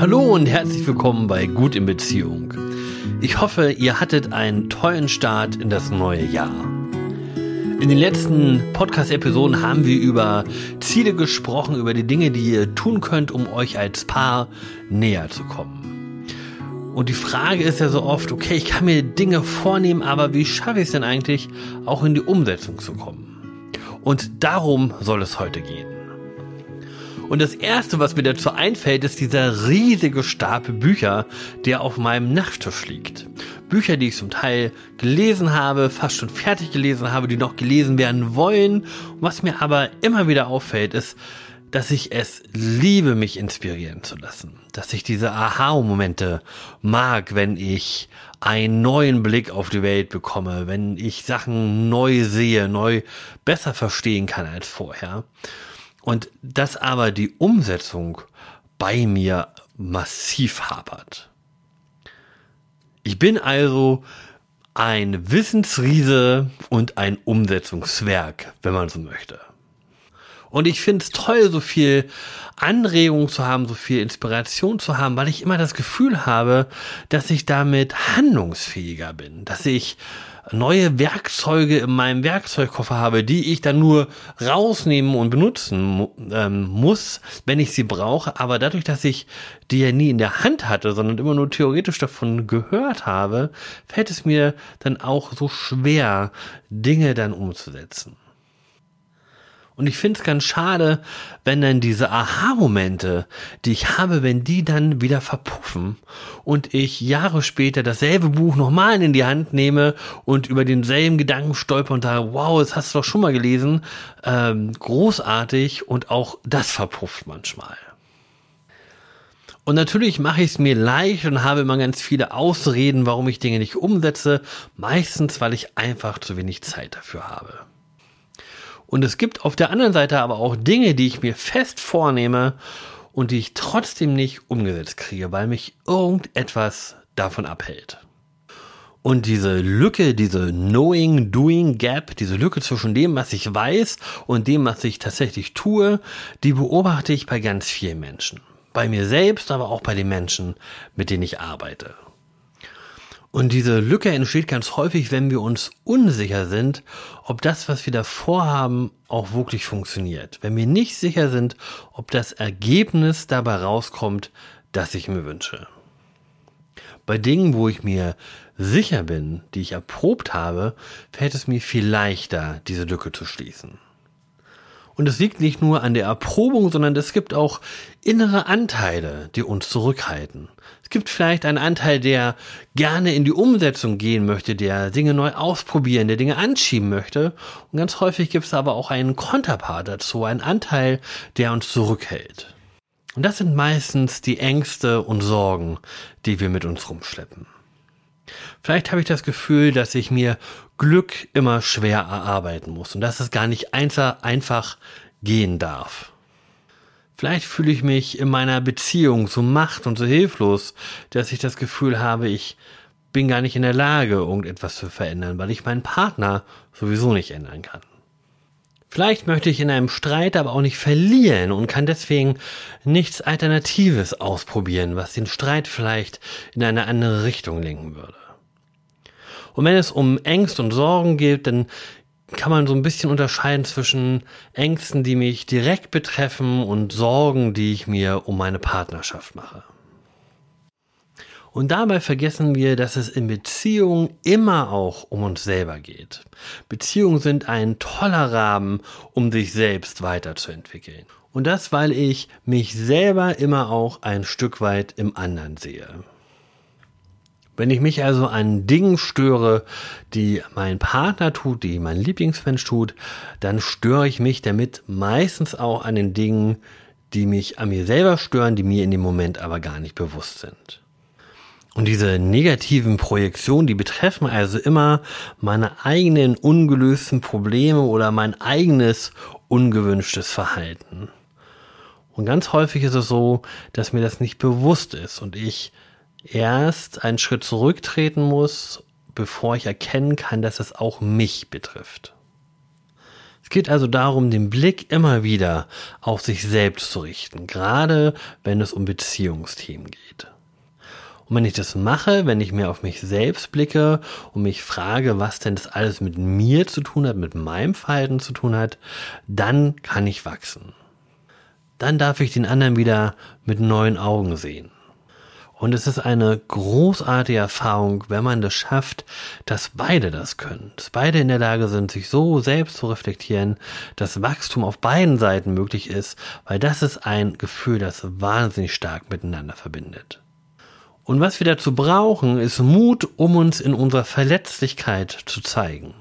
Hallo und herzlich willkommen bei Gut in Beziehung. Ich hoffe, ihr hattet einen tollen Start in das neue Jahr. In den letzten Podcast-Episoden haben wir über Ziele gesprochen, über die Dinge, die ihr tun könnt, um euch als Paar näher zu kommen. Und die Frage ist ja so oft, okay, ich kann mir Dinge vornehmen, aber wie schaffe ich es denn eigentlich, auch in die Umsetzung zu kommen? Und darum soll es heute gehen. Und das erste, was mir dazu einfällt, ist dieser riesige Stapel Bücher, der auf meinem Nachttisch liegt. Bücher, die ich zum Teil gelesen habe, fast schon fertig gelesen habe, die noch gelesen werden wollen. Was mir aber immer wieder auffällt, ist, dass ich es liebe, mich inspirieren zu lassen. Dass ich diese Aha-Momente mag, wenn ich einen neuen Blick auf die Welt bekomme, wenn ich Sachen neu sehe, neu besser verstehen kann als vorher. Und dass aber die Umsetzung bei mir massiv hapert. Ich bin also ein Wissensriese und ein Umsetzungswerk, wenn man so möchte. Und ich finde es toll, so viel Anregung zu haben, so viel Inspiration zu haben, weil ich immer das Gefühl habe, dass ich damit handlungsfähiger bin, dass ich neue Werkzeuge in meinem Werkzeugkoffer habe, die ich dann nur rausnehmen und benutzen ähm, muss, wenn ich sie brauche. Aber dadurch, dass ich die ja nie in der Hand hatte, sondern immer nur theoretisch davon gehört habe, fällt es mir dann auch so schwer, Dinge dann umzusetzen. Und ich finde es ganz schade, wenn dann diese Aha-Momente, die ich habe, wenn die dann wieder verpuffen und ich Jahre später dasselbe Buch nochmal in die Hand nehme und über denselben Gedanken stolper und sage, wow, das hast du doch schon mal gelesen. Ähm, großartig und auch das verpufft manchmal. Und natürlich mache ich es mir leicht und habe immer ganz viele Ausreden, warum ich Dinge nicht umsetze. Meistens, weil ich einfach zu wenig Zeit dafür habe. Und es gibt auf der anderen Seite aber auch Dinge, die ich mir fest vornehme und die ich trotzdem nicht umgesetzt kriege, weil mich irgendetwas davon abhält. Und diese Lücke, diese Knowing, Doing Gap, diese Lücke zwischen dem, was ich weiß und dem, was ich tatsächlich tue, die beobachte ich bei ganz vielen Menschen. Bei mir selbst, aber auch bei den Menschen, mit denen ich arbeite. Und diese Lücke entsteht ganz häufig, wenn wir uns unsicher sind, ob das, was wir da vorhaben, auch wirklich funktioniert. Wenn wir nicht sicher sind, ob das Ergebnis dabei rauskommt, das ich mir wünsche. Bei Dingen, wo ich mir sicher bin, die ich erprobt habe, fällt es mir viel leichter, diese Lücke zu schließen. Und es liegt nicht nur an der Erprobung, sondern es gibt auch innere Anteile, die uns zurückhalten. Es gibt vielleicht einen Anteil, der gerne in die Umsetzung gehen möchte, der Dinge neu ausprobieren, der Dinge anschieben möchte. Und ganz häufig gibt es aber auch einen Konterpart dazu, einen Anteil, der uns zurückhält. Und das sind meistens die Ängste und Sorgen, die wir mit uns rumschleppen. Vielleicht habe ich das Gefühl, dass ich mir Glück immer schwer erarbeiten muss und dass es gar nicht einfach gehen darf. Vielleicht fühle ich mich in meiner Beziehung so macht und so hilflos, dass ich das Gefühl habe, ich bin gar nicht in der Lage, irgendetwas zu verändern, weil ich meinen Partner sowieso nicht ändern kann. Vielleicht möchte ich in einem Streit aber auch nicht verlieren und kann deswegen nichts Alternatives ausprobieren, was den Streit vielleicht in eine andere Richtung lenken würde. Und wenn es um Ängste und Sorgen geht, dann kann man so ein bisschen unterscheiden zwischen Ängsten, die mich direkt betreffen und Sorgen, die ich mir um meine Partnerschaft mache. Und dabei vergessen wir, dass es in Beziehungen immer auch um uns selber geht. Beziehungen sind ein toller Rahmen, um sich selbst weiterzuentwickeln. Und das, weil ich mich selber immer auch ein Stück weit im anderen sehe. Wenn ich mich also an Dingen störe, die mein Partner tut, die mein Lieblingsmensch tut, dann störe ich mich damit meistens auch an den Dingen, die mich an mir selber stören, die mir in dem Moment aber gar nicht bewusst sind. Und diese negativen Projektionen, die betreffen also immer meine eigenen ungelösten Probleme oder mein eigenes ungewünschtes Verhalten. Und ganz häufig ist es so, dass mir das nicht bewusst ist und ich erst einen Schritt zurücktreten muss, bevor ich erkennen kann, dass es auch mich betrifft. Es geht also darum, den Blick immer wieder auf sich selbst zu richten, gerade wenn es um Beziehungsthemen geht. Und wenn ich das mache, wenn ich mehr auf mich selbst blicke und mich frage, was denn das alles mit mir zu tun hat, mit meinem Verhalten zu tun hat, dann kann ich wachsen. Dann darf ich den anderen wieder mit neuen Augen sehen. Und es ist eine großartige Erfahrung, wenn man das schafft, dass beide das können, dass beide in der Lage sind, sich so selbst zu reflektieren, dass Wachstum auf beiden Seiten möglich ist, weil das ist ein Gefühl, das wahnsinnig stark miteinander verbindet. Und was wir dazu brauchen, ist Mut, um uns in unserer Verletzlichkeit zu zeigen.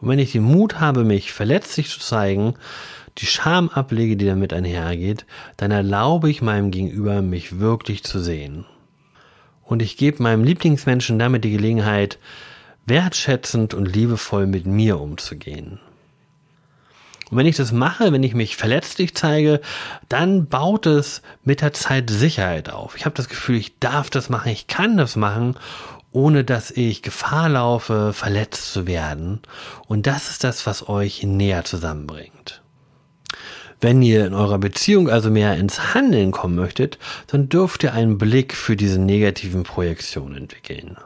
Und wenn ich den Mut habe, mich verletzlich zu zeigen, die Scham ablege, die damit einhergeht, dann erlaube ich meinem Gegenüber, mich wirklich zu sehen. Und ich gebe meinem Lieblingsmenschen damit die Gelegenheit, wertschätzend und liebevoll mit mir umzugehen. Und wenn ich das mache, wenn ich mich verletzlich zeige, dann baut es mit der Zeit Sicherheit auf. Ich habe das Gefühl, ich darf das machen, ich kann das machen, ohne dass ich Gefahr laufe, verletzt zu werden. Und das ist das, was euch näher zusammenbringt. Wenn ihr in eurer Beziehung also mehr ins Handeln kommen möchtet, dann dürft ihr einen Blick für diese negativen Projektionen entwickeln.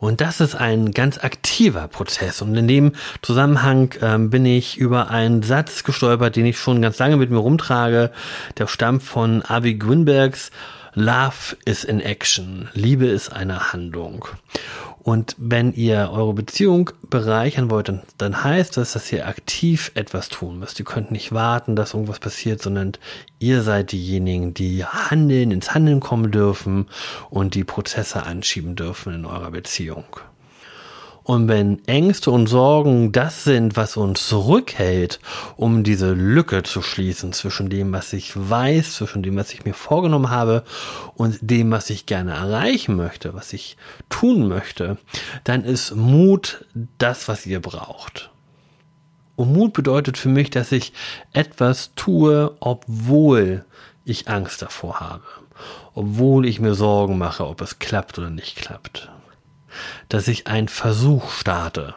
Und das ist ein ganz aktiver Prozess. Und in dem Zusammenhang ähm, bin ich über einen Satz gestolpert, den ich schon ganz lange mit mir rumtrage. Der stammt von Avi Grünbergs Love is in Action. Liebe ist eine Handlung. Und wenn ihr eure Beziehung bereichern wollt, dann, dann heißt das, dass ihr aktiv etwas tun müsst. Ihr könnt nicht warten, dass irgendwas passiert, sondern ihr seid diejenigen, die handeln, ins Handeln kommen dürfen und die Prozesse anschieben dürfen in eurer Beziehung. Und wenn Ängste und Sorgen das sind, was uns zurückhält, um diese Lücke zu schließen zwischen dem, was ich weiß, zwischen dem, was ich mir vorgenommen habe und dem, was ich gerne erreichen möchte, was ich tun möchte, dann ist Mut das, was ihr braucht. Und Mut bedeutet für mich, dass ich etwas tue, obwohl ich Angst davor habe, obwohl ich mir Sorgen mache, ob es klappt oder nicht klappt dass ich einen Versuch starte.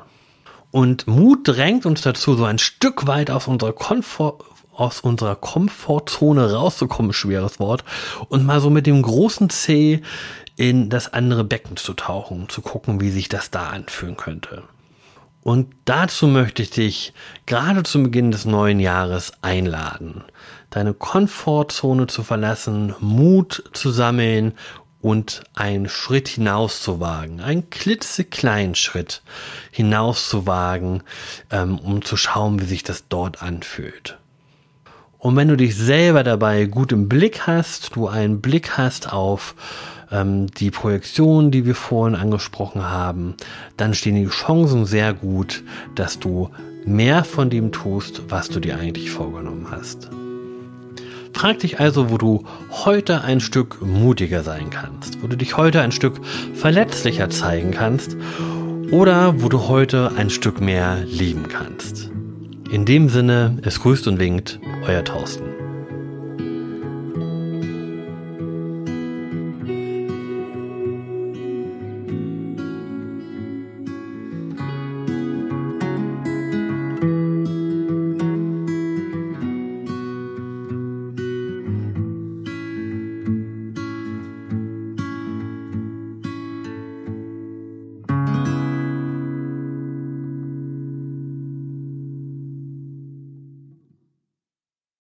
Und Mut drängt uns dazu, so ein Stück weit aus unserer Komfort, aus unserer Komfortzone rauszukommen, schweres Wort, und mal so mit dem großen C in das andere Becken zu tauchen, zu gucken, wie sich das da anfühlen könnte. Und dazu möchte ich dich gerade zu Beginn des neuen Jahres einladen, deine Komfortzone zu verlassen, Mut zu sammeln und einen Schritt hinaus zu wagen, einen klitzekleinen Schritt hinaus zu wagen, ähm, um zu schauen, wie sich das dort anfühlt. Und wenn du dich selber dabei gut im Blick hast, du einen Blick hast auf ähm, die Projektion, die wir vorhin angesprochen haben, dann stehen die Chancen sehr gut, dass du mehr von dem tust, was du dir eigentlich vorgenommen hast. Frag dich also, wo du heute ein Stück mutiger sein kannst, wo du dich heute ein Stück verletzlicher zeigen kannst oder wo du heute ein Stück mehr lieben kannst. In dem Sinne, es grüßt und winkt, euer Thorsten.